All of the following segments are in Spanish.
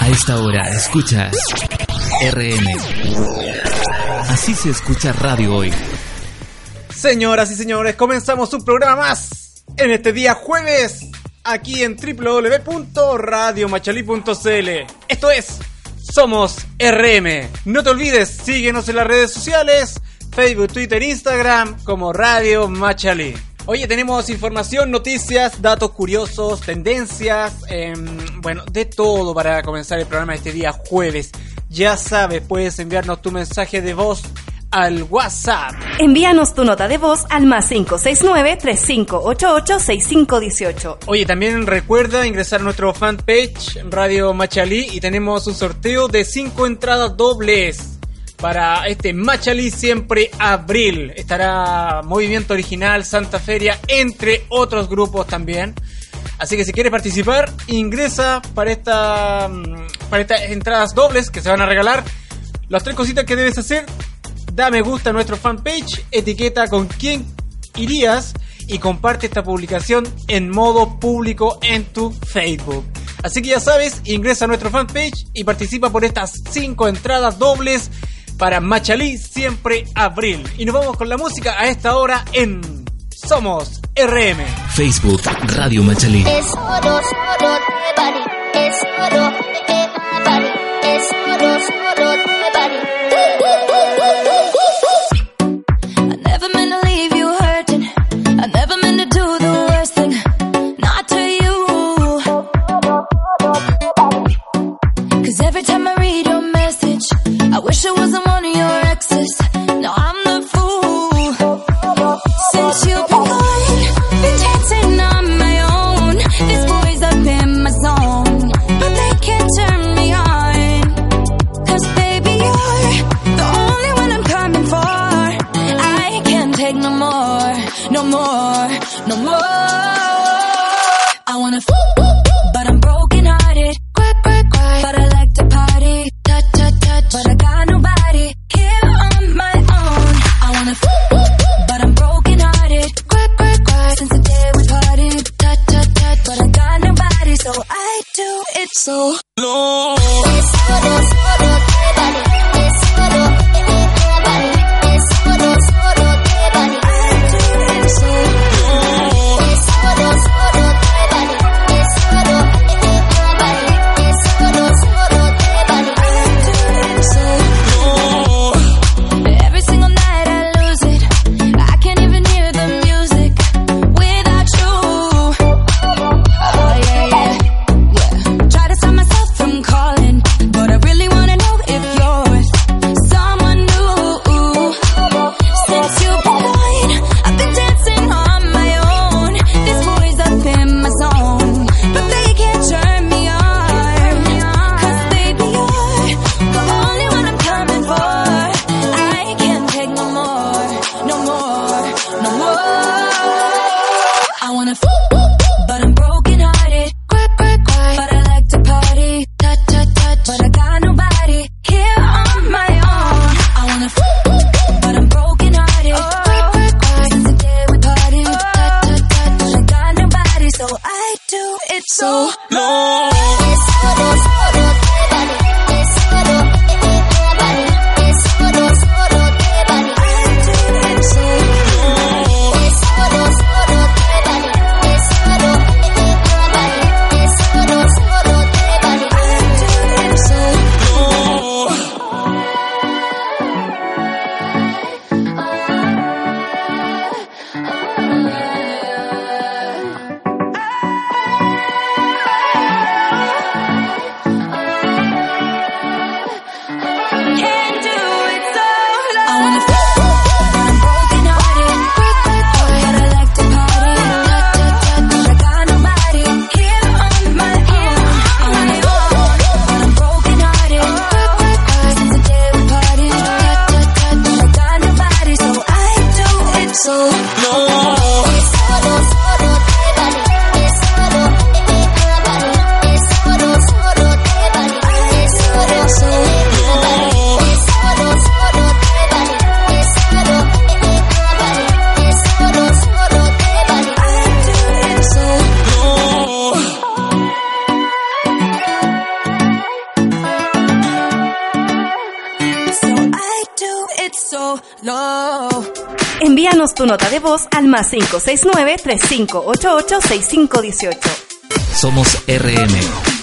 A esta hora escuchas RM. Así se escucha radio hoy. Señoras y señores, comenzamos un programa más en este día jueves aquí en www.radiomachalí.cl. Esto es Somos RM. No te olvides, síguenos en las redes sociales, Facebook, Twitter, Instagram como Radio Machalí. Oye, tenemos información, noticias, datos curiosos, tendencias, em, bueno, de todo para comenzar el programa este día jueves. Ya sabes, puedes enviarnos tu mensaje de voz al WhatsApp. Envíanos tu nota de voz al más 569-3588-6518. Oye, también recuerda ingresar a nuestro fanpage Radio Machalí y tenemos un sorteo de 5 entradas dobles para este Machalí siempre abril. Estará Movimiento Original, Santa Feria, entre otros grupos también. Así que si quieres participar, ingresa para esta mm, para estas entradas dobles que se van a regalar. Las tres cositas que debes hacer, da me gusta a nuestro fanpage, etiqueta con quién irías y comparte esta publicación en modo público en tu Facebook. Así que ya sabes, ingresa a nuestro fanpage y participa por estas cinco entradas dobles para Machalí siempre abril. Y nos vamos con la música a esta hora en Somos RM. Facebook Radio Machalí. No. 469-3588-6518. Somos RM.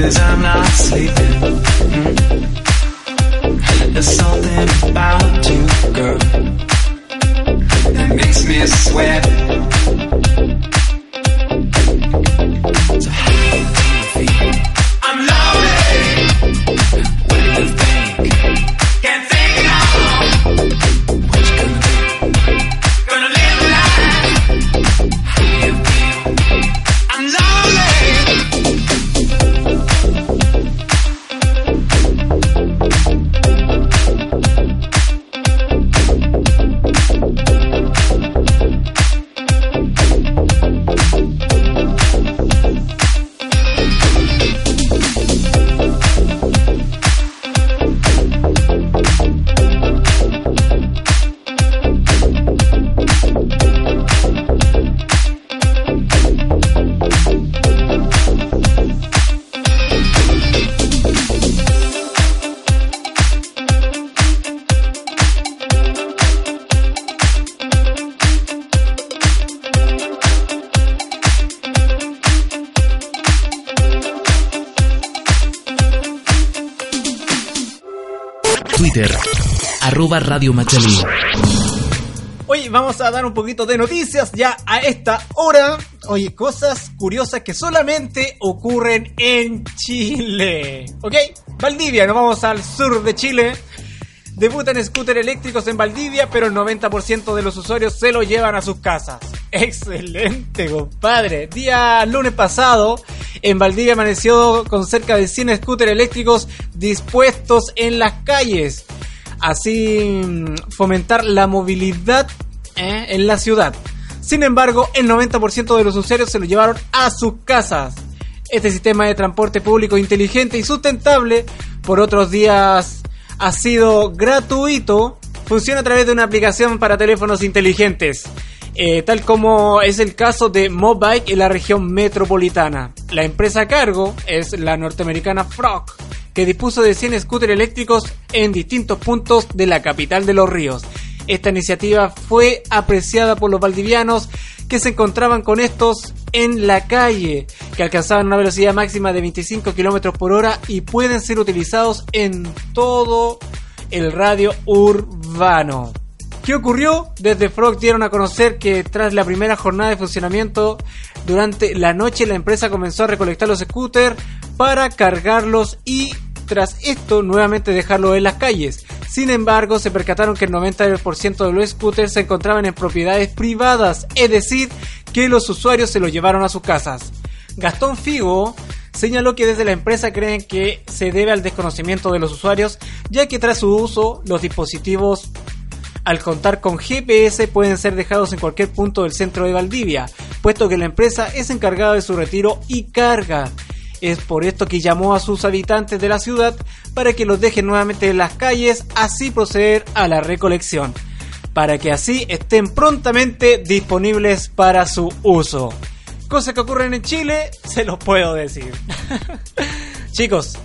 cause I'm not sleeping. Mm-hmm. There's something about you, girl, that makes me sweat. Radio Machalí. Hoy vamos a dar un poquito de noticias ya a esta hora. Oye, cosas curiosas que solamente ocurren en Chile. ¿Ok? Valdivia, nos vamos al sur de Chile. Debutan scooters eléctricos en Valdivia, pero el 90% de los usuarios se lo llevan a sus casas. Excelente, compadre. Día lunes pasado, en Valdivia amaneció con cerca de 100 scooters eléctricos dispuestos en las calles así fomentar la movilidad eh, en la ciudad. Sin embargo, el 90% de los usuarios se lo llevaron a sus casas. Este sistema de transporte público inteligente y sustentable, por otros días ha sido gratuito, funciona a través de una aplicación para teléfonos inteligentes. Eh, tal como es el caso de Mobike en la región metropolitana. La empresa a cargo es la norteamericana Frog, que dispuso de 100 scooters eléctricos en distintos puntos de la capital de los ríos. Esta iniciativa fue apreciada por los valdivianos que se encontraban con estos en la calle, que alcanzaban una velocidad máxima de 25 km por hora y pueden ser utilizados en todo el radio urbano. ¿Qué ocurrió? Desde Frog dieron a conocer que tras la primera jornada de funcionamiento, durante la noche la empresa comenzó a recolectar los scooters para cargarlos y tras esto nuevamente dejarlos en las calles. Sin embargo, se percataron que el 90% de los scooters se encontraban en propiedades privadas, es decir, que los usuarios se los llevaron a sus casas. Gastón Figo señaló que desde la empresa creen que se debe al desconocimiento de los usuarios, ya que tras su uso los dispositivos al contar con GPS pueden ser dejados en cualquier punto del centro de Valdivia, puesto que la empresa es encargada de su retiro y carga. Es por esto que llamó a sus habitantes de la ciudad para que los dejen nuevamente en las calles, así proceder a la recolección, para que así estén prontamente disponibles para su uso. Cosas que ocurren en Chile, se los puedo decir. Chicos,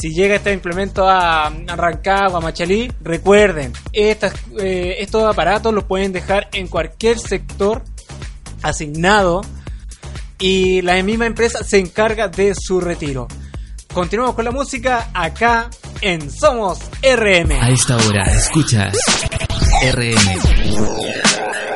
si llega este implemento a Rancagua, a Machalí, recuerden, eh, estos aparatos los pueden dejar en cualquier sector asignado y la misma empresa se encarga de su retiro. Continuamos con la música acá en Somos RM. A esta hora escuchas RM.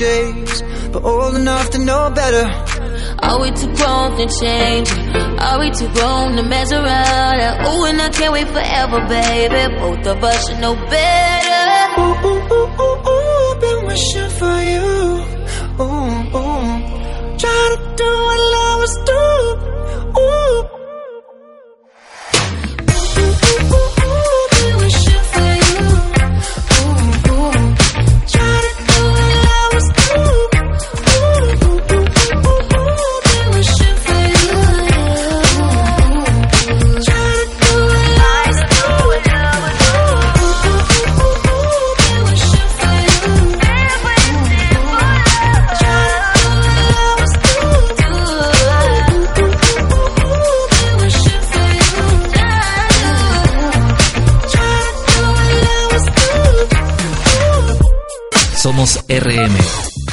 Chase, but old enough to know better. Are we too grown to change? Are we too grown to mess around? Ooh, and I can't wait forever, baby. Both of us should know better. Ooh, ooh, ooh, ooh, ooh, been wishing for you. Ooh, ooh. Try to do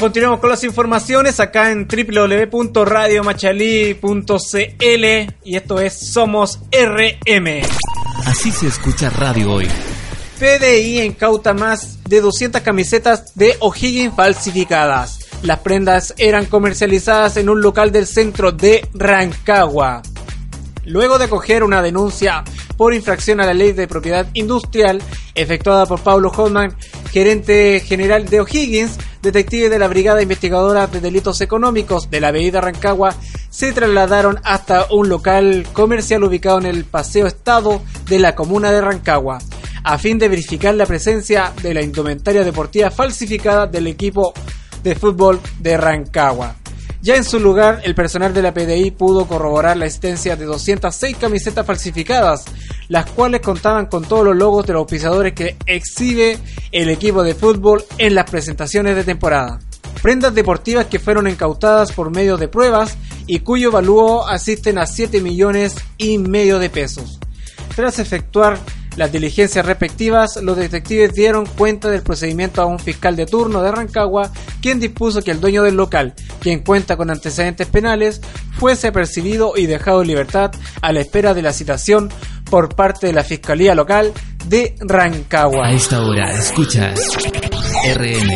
continuamos con las informaciones acá en www.radiomachalí.cl y esto es Somos RM. Así se escucha radio hoy. PDI incauta más de 200 camisetas de O'Higgins falsificadas. Las prendas eran comercializadas en un local del centro de Rancagua. Luego de coger una denuncia por infracción a la ley de propiedad industrial efectuada por Pablo Holman, gerente general de O'Higgins, detectives de la Brigada Investigadora de Delitos Económicos de la Avenida Rancagua se trasladaron hasta un local comercial ubicado en el Paseo Estado de la comuna de Rancagua, a fin de verificar la presencia de la indumentaria deportiva falsificada del equipo de fútbol de Rancagua. Ya en su lugar, el personal de la PDI pudo corroborar la existencia de 206 camisetas falsificadas, las cuales contaban con todos los logos de los auspiciadores que exhibe el equipo de fútbol en las presentaciones de temporada. Prendas deportivas que fueron incautadas por medio de pruebas y cuyo valor asisten a 7 millones y medio de pesos. Tras efectuar las diligencias respectivas, los detectives dieron cuenta del procedimiento a un fiscal de turno de Rancagua, quien dispuso que el dueño del local, quien cuenta con antecedentes penales, fuese percibido y dejado en libertad a la espera de la citación por parte de la Fiscalía Local de Rancagua. A esta hora escuchas RN.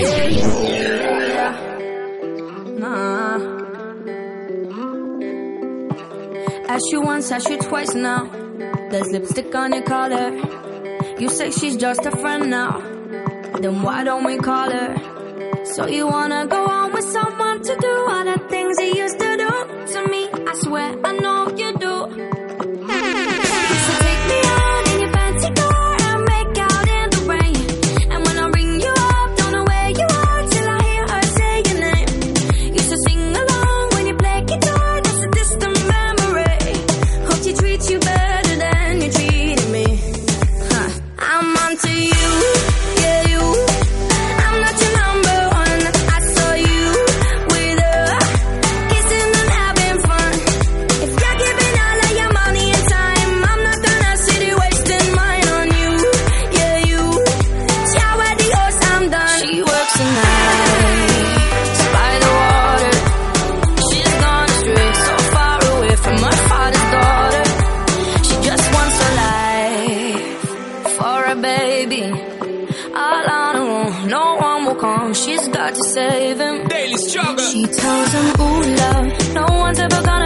Ask you once, ask you twice now. There's lipstick on your collar. You say she's just a friend now. Then why don't we call her? So you wanna go on with someone to do what I toes them, ooh love, no one's ever gonna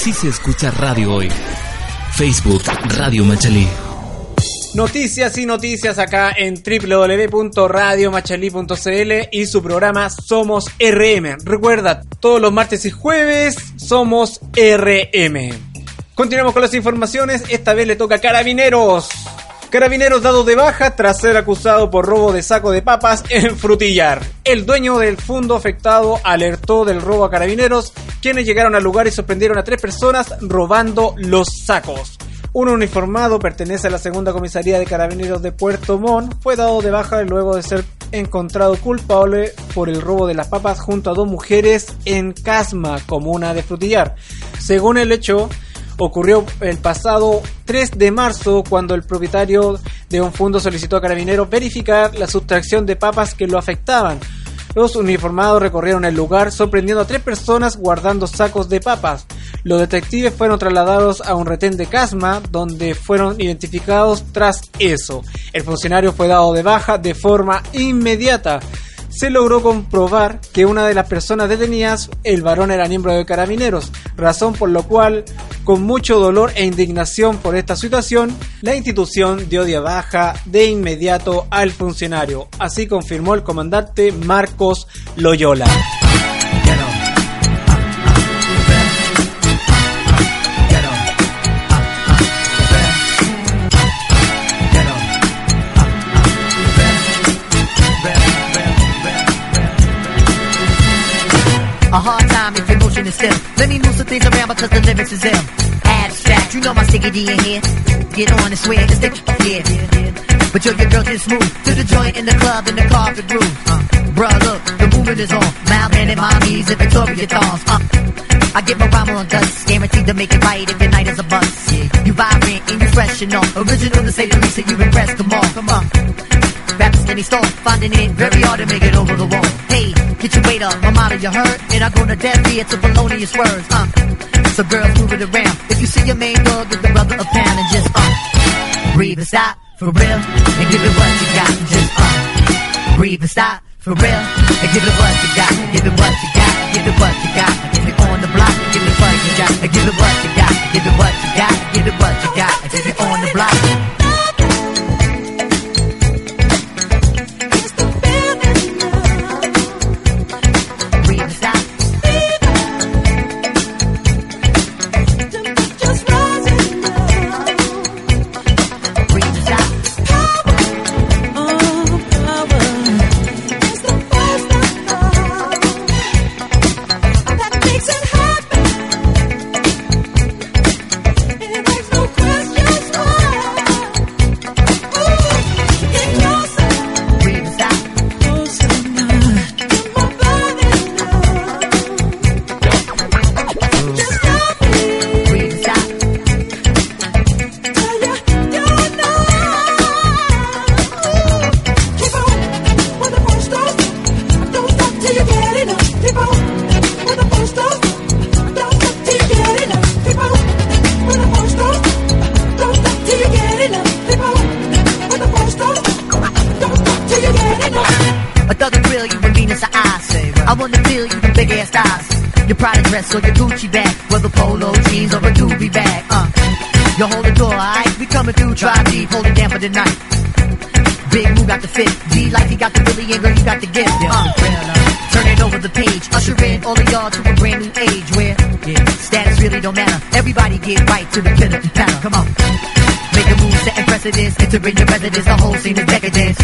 se escucha Radio Hoy. Facebook Radio Machalí. Noticias y noticias acá en www.radiomachalí.cl y su programa Somos RM. Recuerda, todos los martes y jueves somos RM. Continuamos con las informaciones, esta vez le toca a Carabineros. Carabineros dado de baja tras ser acusado por robo de saco de papas en Frutillar. El dueño del fondo afectado alertó del robo a carabineros, quienes llegaron al lugar y sorprendieron a tres personas robando los sacos. Un uniformado pertenece a la segunda comisaría de carabineros de Puerto Montt. Fue dado de baja luego de ser encontrado culpable por el robo de las papas junto a dos mujeres en Casma, comuna de Frutillar. Según el hecho, ocurrió el pasado 3 de marzo cuando el propietario de un fondo solicitó a carabineros verificar la sustracción de papas que lo afectaban. Los uniformados recorrieron el lugar sorprendiendo a tres personas guardando sacos de papas. Los detectives fueron trasladados a un retén de Casma donde fueron identificados tras eso. El funcionario fue dado de baja de forma inmediata se logró comprobar que una de las personas detenidas, el varón era miembro de carabineros, razón por lo cual, con mucho dolor e indignación por esta situación, la institución dio de baja de inmediato al funcionario, así confirmó el comandante Marcos Loyola. Let me move some things around because the lyrics is ill. Abstract, you know my sticky in here. Get on and swear it's the yeah. But yo, your girl just moved to the joint in the club in the car the groove. Uh, bruh, look, the movement is on. Mild and mommies and Victoria thongs. Uh, I get my rhyme on dust, guaranteed to make it right if your night is a bust. Yeah. You vibrant and you fresh and all. Original to say the least, that you impress, Come on, come on. Rappers any store, finding it very hard to make it over the wall. Hey, get your weight up, I'm out of your hurt, and I go to death, it's a felonious words. Uh, so girls move it around. If you see your main dog, give the brother a pound and just uh, breathe and stop for real, and give it what you got. Just uh, breathe and stop for real, and give it what you got. Give it what you got. Give it what you got. Give it on the block. Give it what you got. Give it what you got. Give it what you got. Give it what you got. Give it on the block. Hold it down for the night. Big Moo got the fit, D like he got the Billy and girl, you got the gift. Uh, turn it over the page, usher in all of y'all to a brand new age where yeah. status really don't matter. Everybody get right to the pitter and patter. Come on. Make a move, setting precedence, entering your residence, the whole scene is decadence.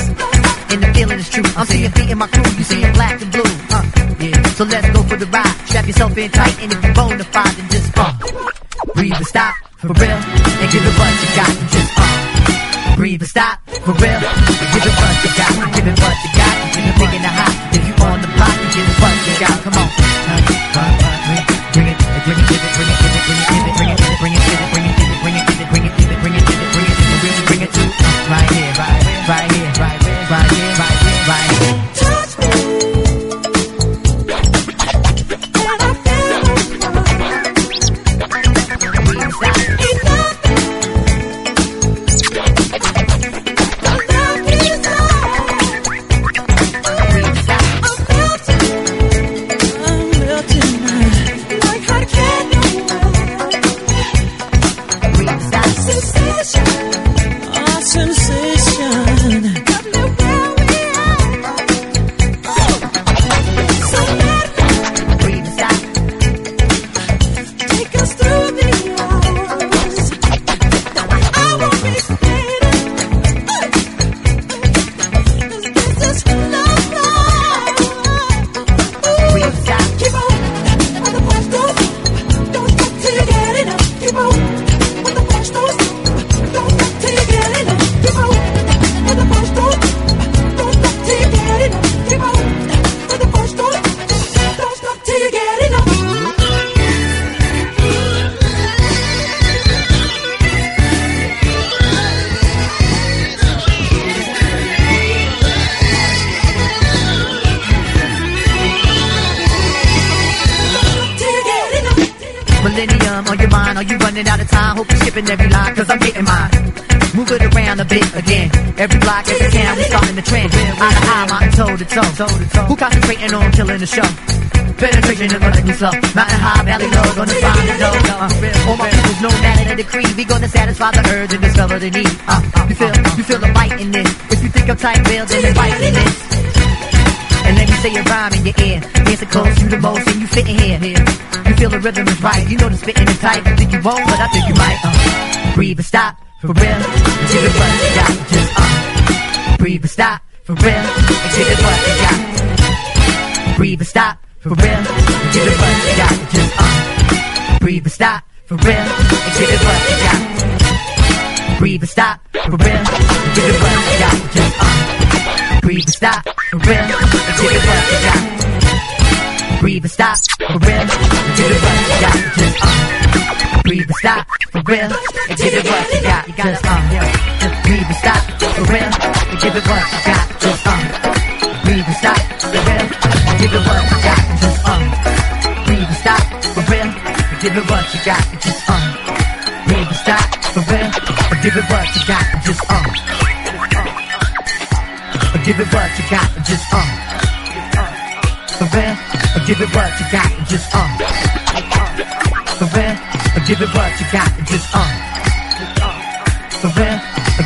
And the feeling is true. I'm seeing feet in my crew, you see seeing black and blue. Uh, yeah. So let's go for the ride. Strap yourself in tight, and if you're bona fide, then just uh, breathe and stop for real, and give it what you got forever. On your mind? Are you running out of time? Hope you're skipping every line, cause I'm getting mine. Move it around a bit again. Every block, as every town, we starting the trend. Eye to eye, mountain toe to toe. Who concentrating on killing the show? Penetration and running slow. Mountain high, valley low, gonna find the. Uh, all my people's that in a decree. We gonna satisfy the urge and discover the need. Uh, you feel, you feel the bite in this. If you think I'm tight, Bill, then bite in this. Say a rhyme in your ear. Dancing close, you the most, and you fit in here. You feel the rhythm is right. You know the spitting is tight. Think you won't, but I think you might. Uh, breathe and stop for real. Give it what you got. Just uh, breathe and stop for real. And give it what you got. Breathe and stop for real. Give it what you got. Just uh, breathe and stop for real. And give it what you got. Breathe and stop for real. Give it what you got. Just uh, stop for give it what you got. Breathe and stop for real. Give it what you got. Just uh, breathe and stop for real. And give it what you got. Just uh, just breathe and stop for real. And give it what you got. Just uh, breathe and stop for real. And give it what you got. Just uh, breathe and stop for real. And give it what you got. Just uh, breathe and stop for real. And give it what you got. Just uh, give it what you got. Just uh, for real. Give it what you got. Just uh, for real. Give it what you got. Just uh, for real.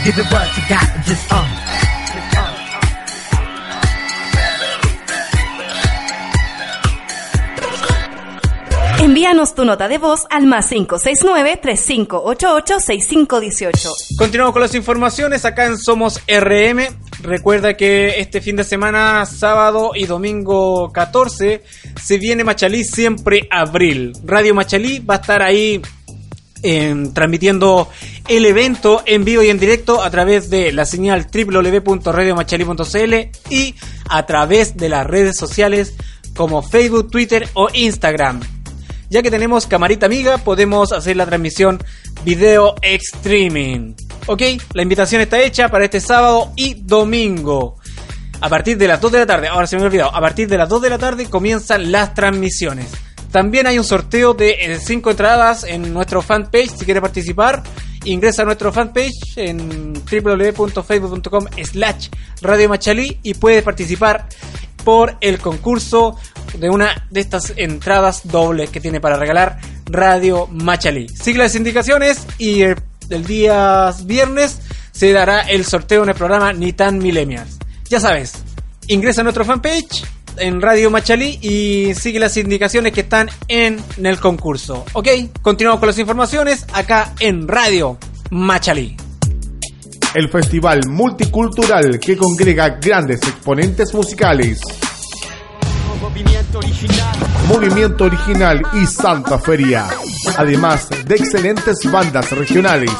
Give it what you got. Just uh. Envíanos tu nota de voz al más 569-3588-6518. Continuamos con las informaciones acá en Somos RM. Recuerda que este fin de semana, sábado y domingo 14, se viene Machalí siempre abril. Radio Machalí va a estar ahí eh, transmitiendo el evento en vivo y en directo a través de la señal www.radiomachalí.cl y a través de las redes sociales como Facebook, Twitter o Instagram. Ya que tenemos camarita amiga, podemos hacer la transmisión video streaming. Ok, la invitación está hecha para este sábado y domingo. A partir de las 2 de la tarde, ahora se me ha olvidado, a partir de las 2 de la tarde comienzan las transmisiones. También hay un sorteo de 5 entradas en nuestro fanpage. Si quiere participar, ingresa a nuestro fanpage en www.facebook.com slash Radio Machalí y puede participar por el concurso de una de estas entradas dobles que tiene para regalar Radio Machalí. Sigue las indicaciones y el, el día viernes se dará el sorteo en el programa Ni tan. Ya sabes, ingresa a nuestro fanpage en Radio Machalí y sigue las indicaciones que están en, el concurso. Ok, continuamos con las informaciones acá en Radio Machalí. El festival multicultural que congrega grandes exponentes musicales. Movimiento Original y Santa Feria, además de excelentes bandas regionales.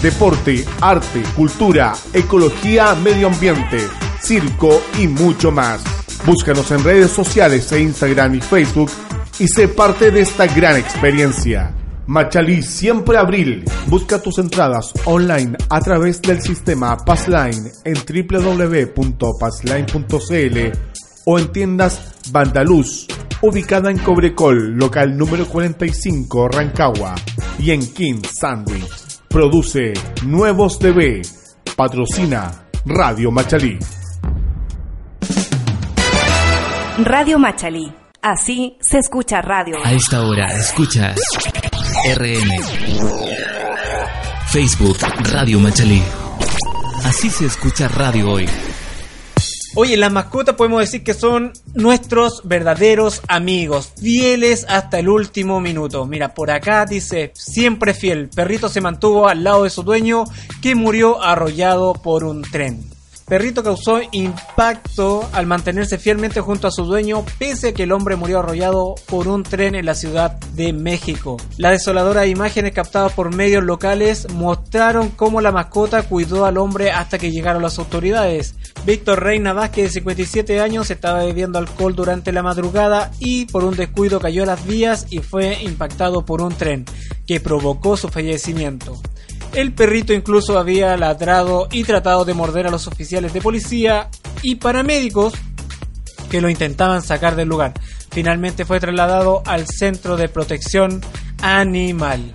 Deporte, arte, cultura, ecología, medio ambiente, circo y mucho más. Búscanos en redes sociales e Instagram y Facebook y sé parte de esta gran experiencia. Machalí siempre abril. Busca tus entradas online a través del sistema Passline en www.passline.cl o en tiendas Bandaluz, ubicada en Cobrecol, local número 45, Rancagua, y en King Sandwich. Produce Nuevos TV. Patrocina Radio Machalí. Radio Machalí. Así se escucha radio. A esta hora escuchas RM. Facebook Radio Machalí. Así se escucha radio hoy. Oye, las mascotas podemos decir que son nuestros verdaderos amigos, fieles hasta el último minuto. Mira, por acá dice, siempre fiel, perrito se mantuvo al lado de su dueño que murió arrollado por un tren. Perrito causó impacto al mantenerse fielmente junto a su dueño pese a que el hombre murió arrollado por un tren en la Ciudad de México. Las desoladoras imágenes captadas por medios locales mostraron cómo la mascota cuidó al hombre hasta que llegaron las autoridades. Víctor Reina Vázquez, de 57 años, estaba bebiendo alcohol durante la madrugada y por un descuido cayó a las vías y fue impactado por un tren, que provocó su fallecimiento. El perrito incluso había ladrado y tratado de morder a los oficiales de policía y paramédicos que lo intentaban sacar del lugar. Finalmente fue trasladado al Centro de Protección animal.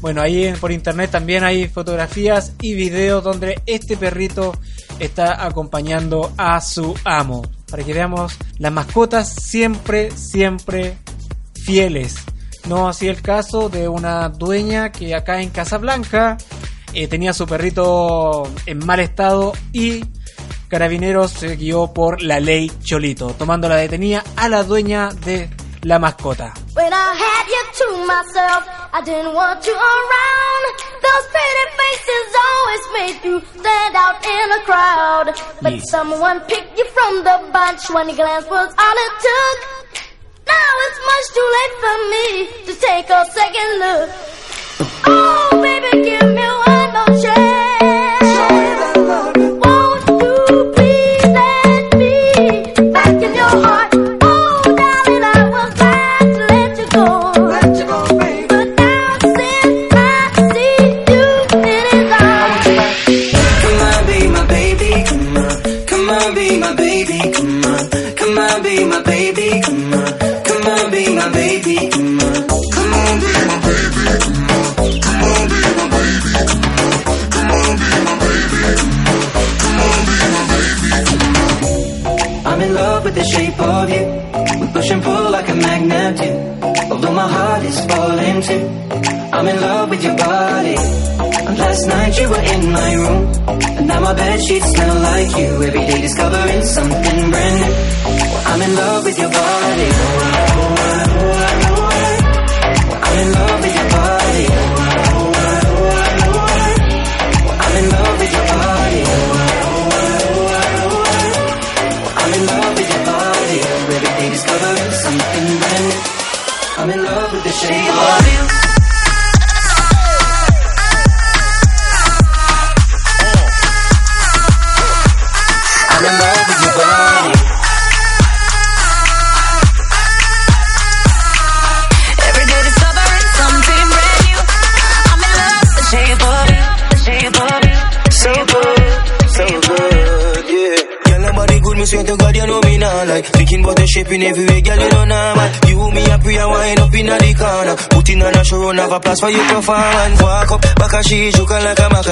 Bueno, ahí por internet también hay fotografías y videos donde este perrito está acompañando a su amo. Para que veamos las mascotas siempre, siempre fieles. No así el caso de una dueña que acá en Casablanca eh, tenía su perrito en mal estado y Carabineros se guió por la ley Cholito, tomando la detenida a la dueña de la mascota. Now it's much too late for me to take a second look.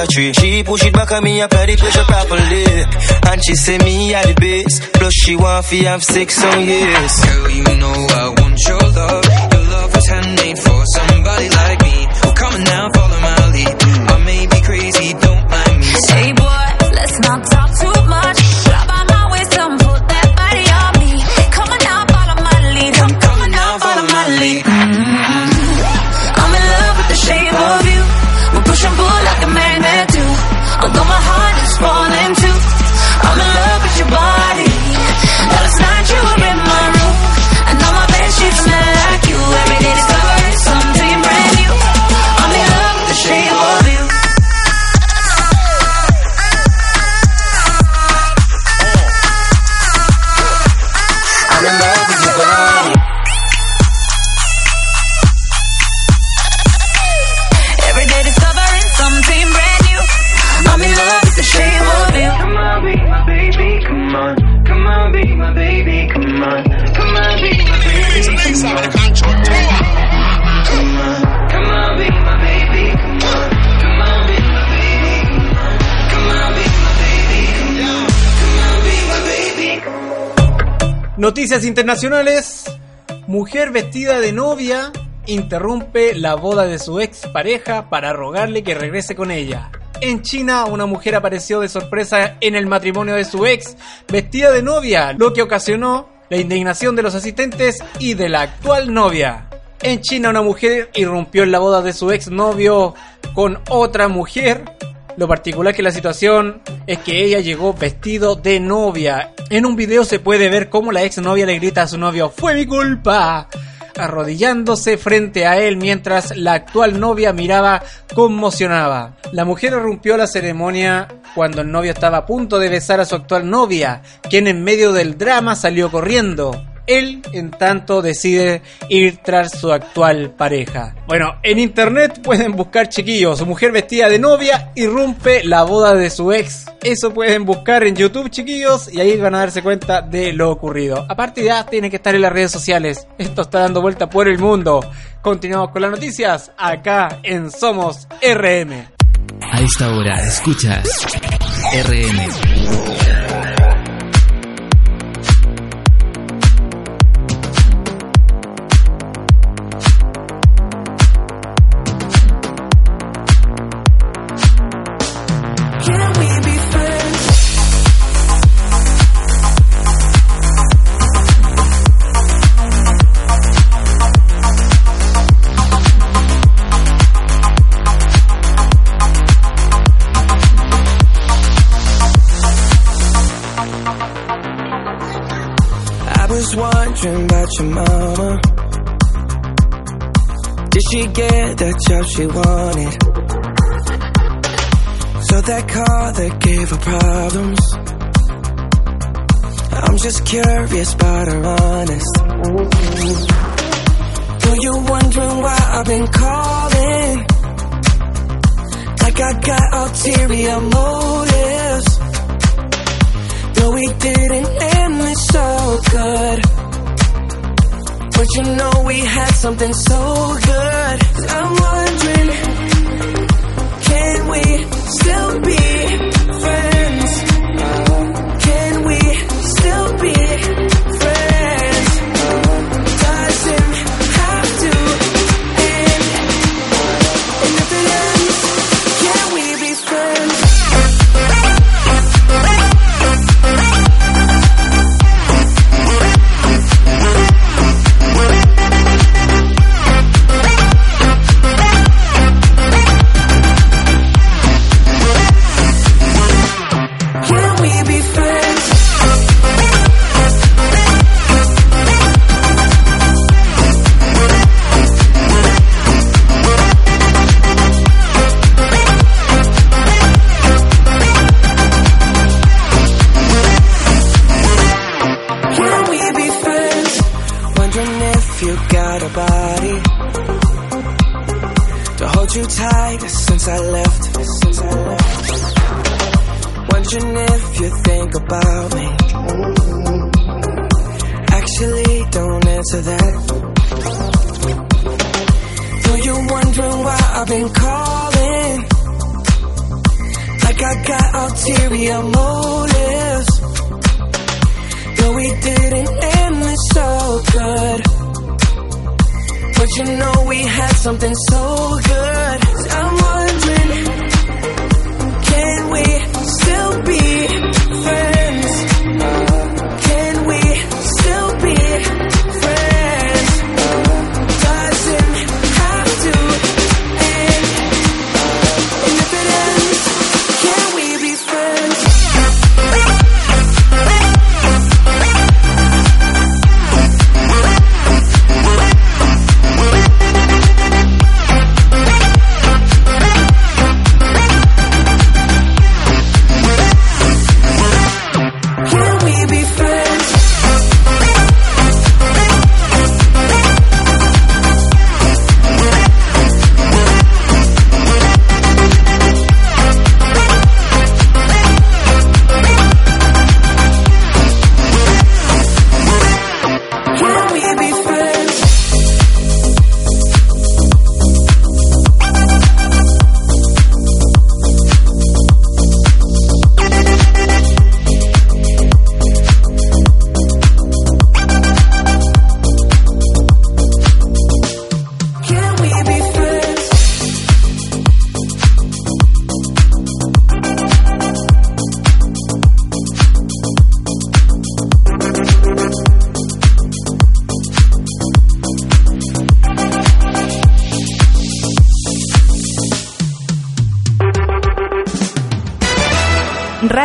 Tree. She push it back at me, apply the pressure properly. And she say me at the base. Plus she want fi have sex, so yes. Girl, you know I want your love. Internacionales. Mujer vestida de novia interrumpe la boda de su ex pareja para rogarle que regrese con ella. En China, una mujer apareció de sorpresa en el matrimonio de su ex vestida de novia, lo que ocasionó la indignación de los asistentes y de la actual novia. En China, una mujer irrumpió en la boda de su ex novio con otra mujer lo particular que la situación es que ella llegó vestido de novia. En un video se puede ver cómo la ex novia le grita a su novio, fue mi culpa, arrodillándose frente a él mientras la actual novia miraba conmocionada. La mujer irrumpió la ceremonia cuando el novio estaba a punto de besar a su actual novia, quien en medio del drama salió corriendo. Él, en tanto, decide ir tras su actual pareja. Bueno, en internet pueden buscar chiquillos, su mujer vestida de novia irrumpe la boda de su ex. Eso pueden buscar en YouTube, chiquillos, y ahí van a darse cuenta de lo ocurrido. Aparte ya tienen que estar en las redes sociales. Esto está dando vuelta por el mundo. Continuamos con las noticias acá en Somos RM. A esta hora escuchas RM. Wondering about your mama. Did she get the job she wanted? So that car that gave her problems. I'm just curious about her honest. Though you're wondering why I've been calling. Like I got ulterior motives. Though we didn't end this so good. But you know we had something so good. I'm wondering, can we still be friends?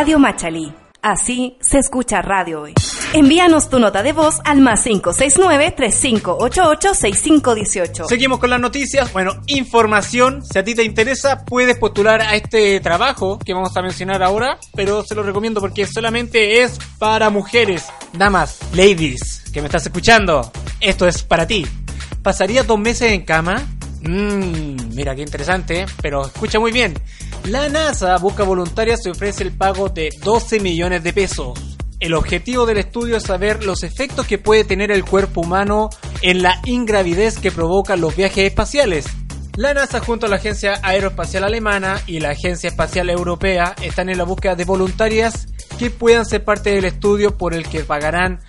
Radio Machalí. Así se escucha radio hoy. Envíanos tu nota de voz al más 569-3588-6518. Seguimos con las noticias. Bueno, información. Si a ti te interesa, puedes postular a este trabajo que vamos a mencionar ahora. Pero se lo recomiendo porque solamente es para mujeres, damas, ladies. que me estás escuchando, esto es para ti. ¿Pasarías dos meses en cama? Mmm, mira qué interesante, pero escucha muy bien. La NASA busca voluntarias y ofrece el pago de 12 millones de pesos. El objetivo del estudio es saber los efectos que puede tener el cuerpo humano en la ingravidez que provocan los viajes espaciales. La NASA junto a la Agencia Aeroespacial Alemana y la Agencia Espacial Europea están en la búsqueda de voluntarias que puedan ser parte del estudio por el que pagarán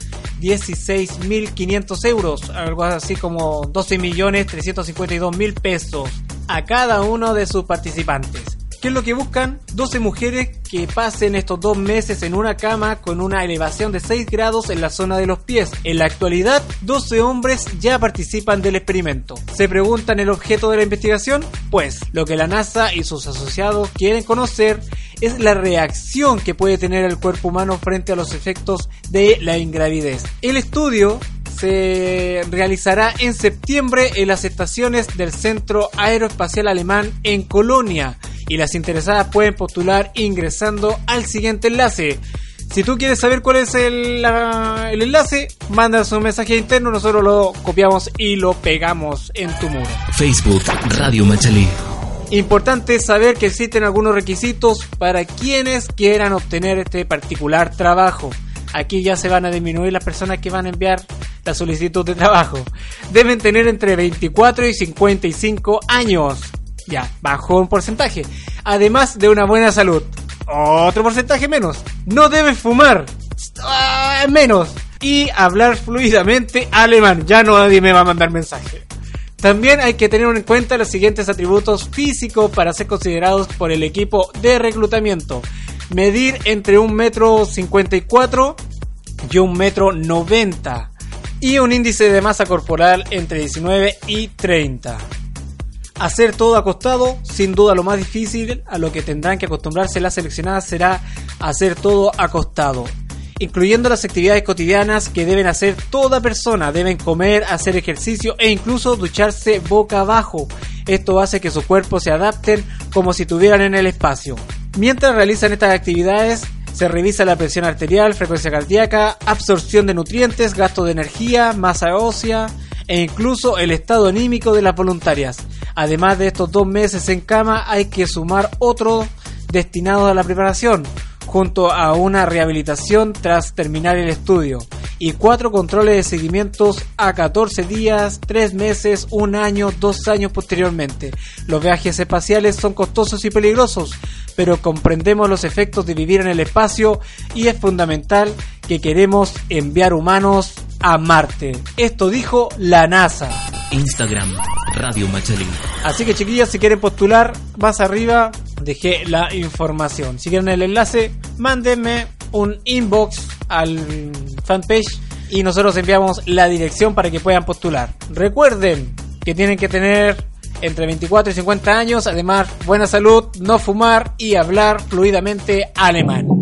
16.500 euros, algo así como 12.352.000 pesos a cada uno de sus participantes. ¿Qué es lo que buscan? 12 mujeres que pasen estos dos meses en una cama con una elevación de 6 grados en la zona de los pies. En la actualidad, 12 hombres ya participan del experimento. ¿Se preguntan el objeto de la investigación? Pues lo que la NASA y sus asociados quieren conocer es la reacción que puede tener el cuerpo humano frente a los efectos de la ingravidez. El estudio se realizará en septiembre en las estaciones del Centro Aeroespacial Alemán en Colonia y las interesadas pueden postular ingresando al siguiente enlace. Si tú quieres saber cuál es el, la- el enlace, manda un mensaje interno, nosotros lo copiamos y lo pegamos en tu muro. Facebook Radio Machalí. Importante saber que existen algunos requisitos para quienes quieran obtener este particular trabajo. Aquí ya se van a disminuir las personas que van a enviar la solicitud de trabajo. Deben tener entre 24 y 55 años. Ya, bajó un porcentaje. Además de una buena salud. Otro porcentaje menos. No deben fumar. Ah, menos. Y hablar fluidamente alemán. Ya no nadie me va a mandar mensaje. También hay que tener en cuenta los siguientes atributos físicos para ser considerados por el equipo de reclutamiento. Medir entre un metro 54 y un metro 90 y un índice de masa corporal entre 19 y 30. Hacer todo acostado, sin duda lo más difícil a lo que tendrán que acostumbrarse las seleccionadas será hacer todo acostado incluyendo las actividades cotidianas que deben hacer toda persona. Deben comer, hacer ejercicio e incluso ducharse boca abajo. Esto hace que sus cuerpos se adapten como si estuvieran en el espacio. Mientras realizan estas actividades, se revisa la presión arterial, frecuencia cardíaca, absorción de nutrientes, gasto de energía, masa ósea e incluso el estado anímico de las voluntarias. Además de estos dos meses en cama, hay que sumar otro destinado a la preparación junto a una rehabilitación tras terminar el estudio y cuatro controles de seguimientos a 14 días, 3 meses, un año, dos años posteriormente. Los viajes espaciales son costosos y peligrosos, pero comprendemos los efectos de vivir en el espacio y es fundamental que queremos enviar humanos a Marte. Esto dijo la NASA. Instagram Radio Machalí. Así que chiquillas, si quieren postular, más arriba dejé la información. Si quieren el enlace, mándenme un inbox al fanpage y nosotros enviamos la dirección para que puedan postular. Recuerden que tienen que tener entre 24 y 50 años, además buena salud, no fumar y hablar fluidamente alemán.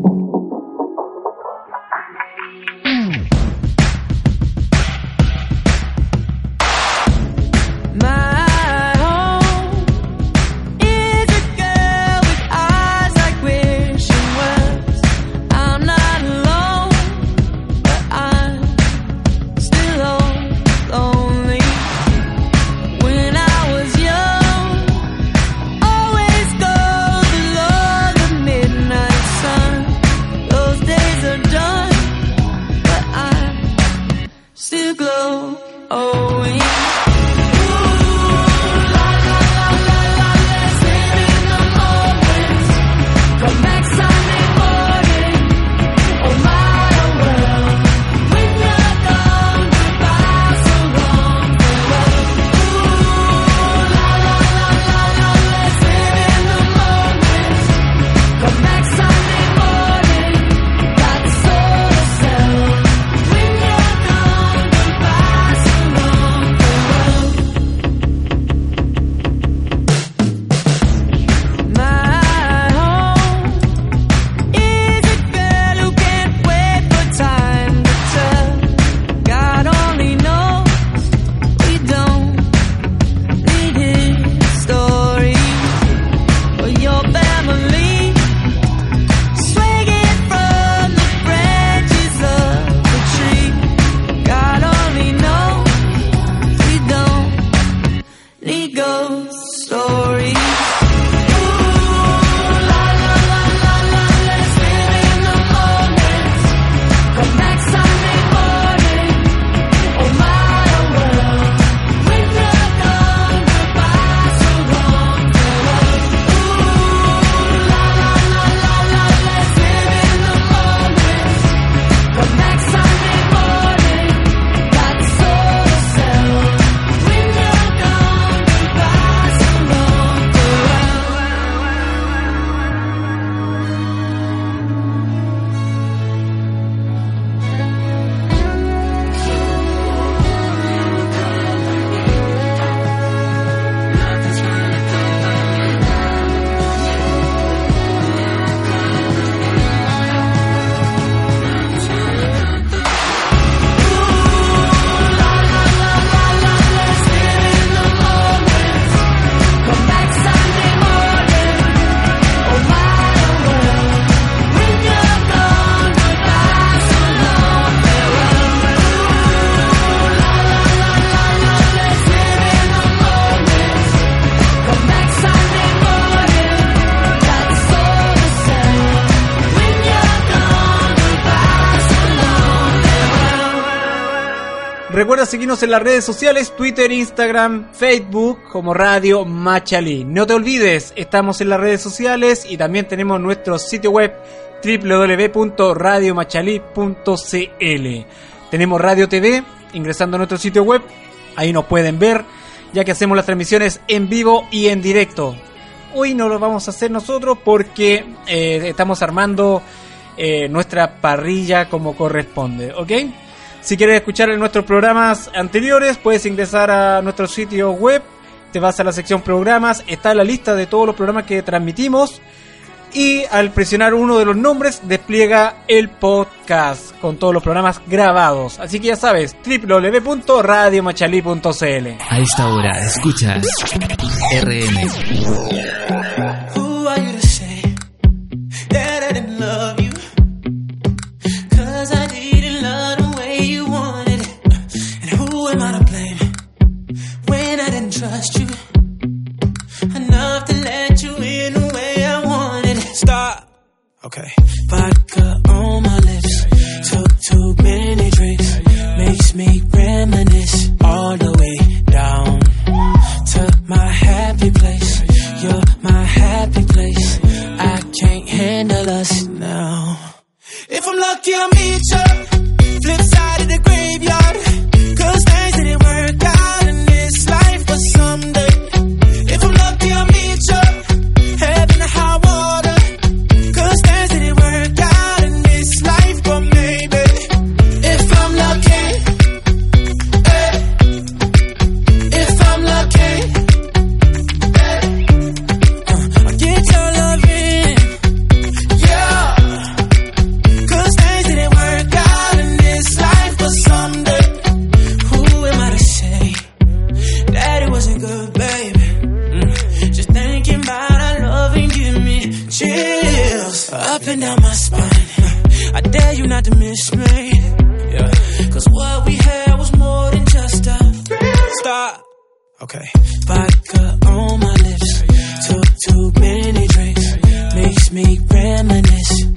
Recuerda seguirnos en las redes sociales, Twitter, Instagram, Facebook, como Radio Machalí. No te olvides, estamos en las redes sociales y también tenemos nuestro sitio web www.radiomachalí.cl. Tenemos Radio TV, ingresando a nuestro sitio web, ahí nos pueden ver, ya que hacemos las transmisiones en vivo y en directo. Hoy no lo vamos a hacer nosotros porque eh, estamos armando eh, nuestra parrilla como corresponde, ¿ok? Si quieres escuchar nuestros programas anteriores, puedes ingresar a nuestro sitio web, te vas a la sección programas, está la lista de todos los programas que transmitimos y al presionar uno de los nombres despliega el podcast con todos los programas grabados. Así que ya sabes, www.radiomachalí.cl. A esta hora escuchas RM. Okay. Vodka on my lips. Took too many drinks. Makes me reminisce all the way down to my happy place. You're my happy place. I can't handle us now. If I'm lucky, I'll meet you. Flip side Okay. Vodka on my lips. Took too many drinks. Makes me reminisce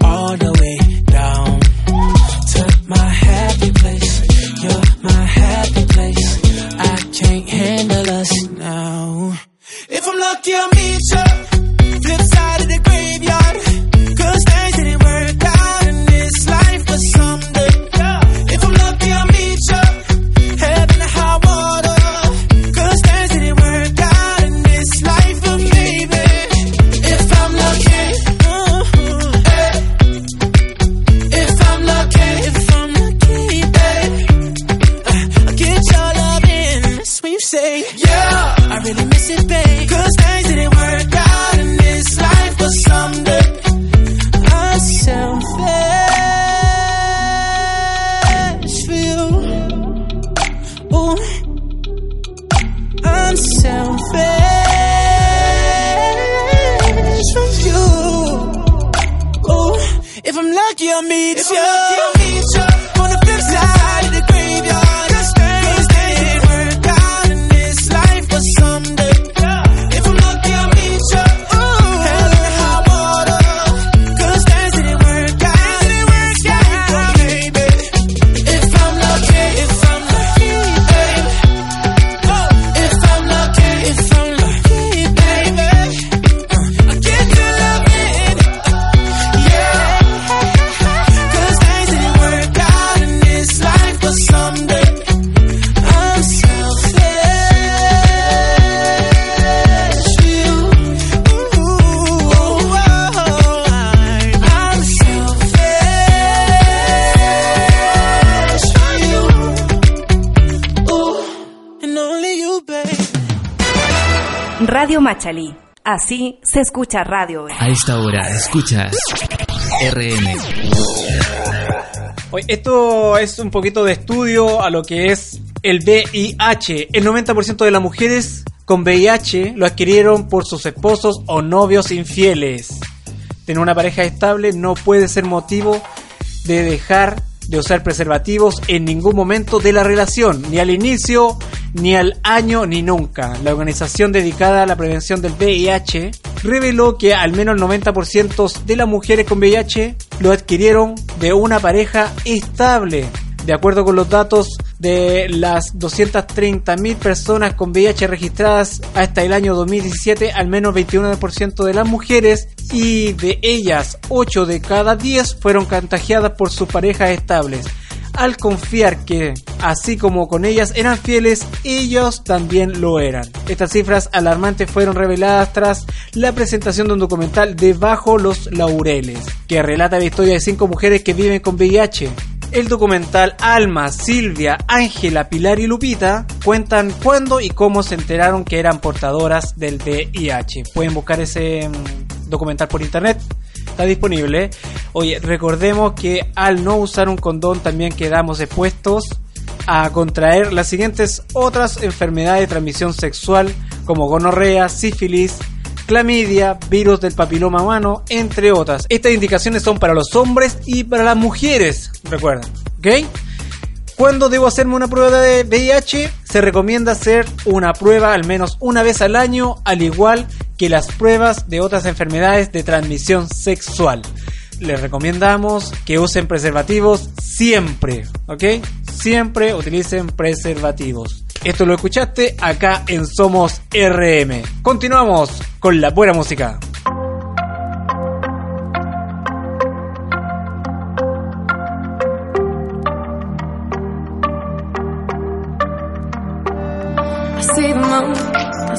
Radio Machalí. Así se escucha radio. A esta hora escuchas RM. Esto es un poquito de estudio a lo que es el VIH. El 90% de las mujeres con VIH lo adquirieron por sus esposos o novios infieles. Tener una pareja estable no puede ser motivo de dejar de usar preservativos en ningún momento de la relación, ni al inicio, ni al año ni nunca. La organización dedicada a la prevención del VIH reveló que al menos el 90% de las mujeres con VIH lo adquirieron de una pareja estable. De acuerdo con los datos de las 230.000 personas con VIH registradas hasta el año 2017, al menos 21% de las mujeres y de ellas 8 de cada 10 fueron contagiadas por sus parejas estables al confiar que, así como con ellas eran fieles, ellos también lo eran. Estas cifras alarmantes fueron reveladas tras la presentación de un documental de Bajo los Laureles, que relata la historia de cinco mujeres que viven con VIH, el documental Alma, Silvia, Ángela, Pilar y Lupita cuentan cuándo y cómo se enteraron que eran portadoras del VIH. Pueden buscar ese mm, documental por internet está disponible. Oye, recordemos que al no usar un condón también quedamos expuestos a contraer las siguientes otras enfermedades de transmisión sexual como gonorrea, sífilis, clamidia, virus del papiloma humano, entre otras. Estas indicaciones son para los hombres y para las mujeres, recuerda, ¿ok? ¿Cuándo debo hacerme una prueba de VIH? Se recomienda hacer una prueba al menos una vez al año, al igual que las pruebas de otras enfermedades de transmisión sexual. Les recomendamos que usen preservativos siempre, ¿ok? Siempre utilicen preservativos. Esto lo escuchaste acá en Somos RM. Continuamos con la buena música.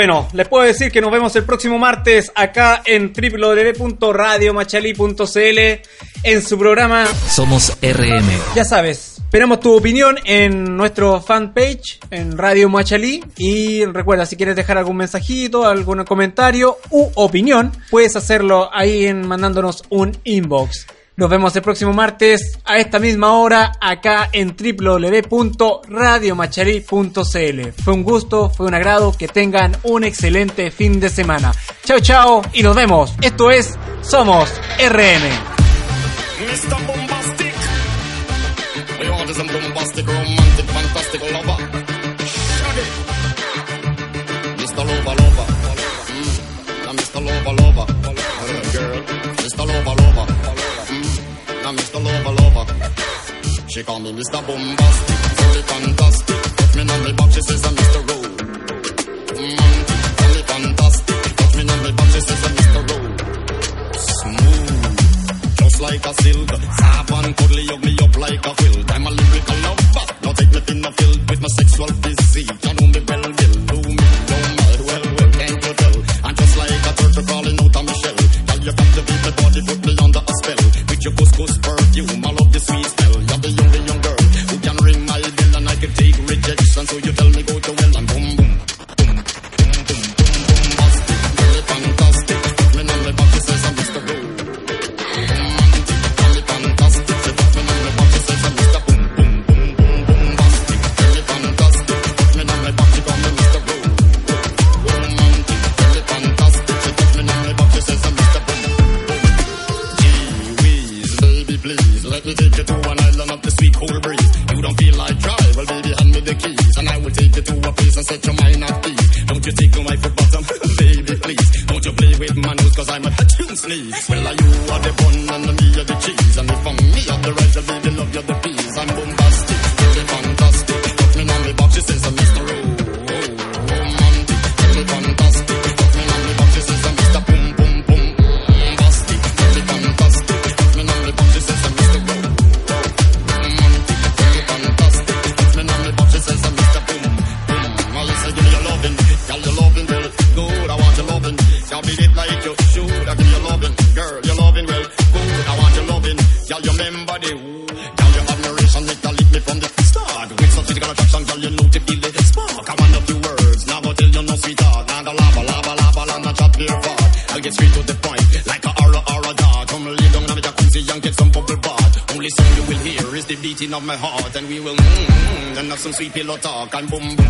Bueno, les puedo decir que nos vemos el próximo martes acá en www.radiomachali.cl en su programa Somos RM. Ya sabes, esperamos tu opinión en nuestro fanpage en Radio Machalí y recuerda, si quieres dejar algún mensajito, algún comentario u opinión, puedes hacerlo ahí en mandándonos un inbox. Nos vemos el próximo martes a esta misma hora acá en www.radiomachalí.cl. Fue un gusto, fue un agrado, que tengan un excelente fin de semana. Chao, chao y nos vemos. Esto es Somos RM. Now Mr. Lover, lover. She call me Mr. Bombastic, fully fantastic. Touch me on the back, she says I'm Mr. Rowe. Mm, Romantic, fully fantastic. Touch me on the back, she says I'm Mr. Rowe. Smooth just like a silk. Soft and cuddly, hug me up like a quilt. I'm a lyrical lover. Now take me thin filled with my sexual physique. You know me well, will of my heart, and we will mm, mm, and have some sweet pillow talk and boom, boom.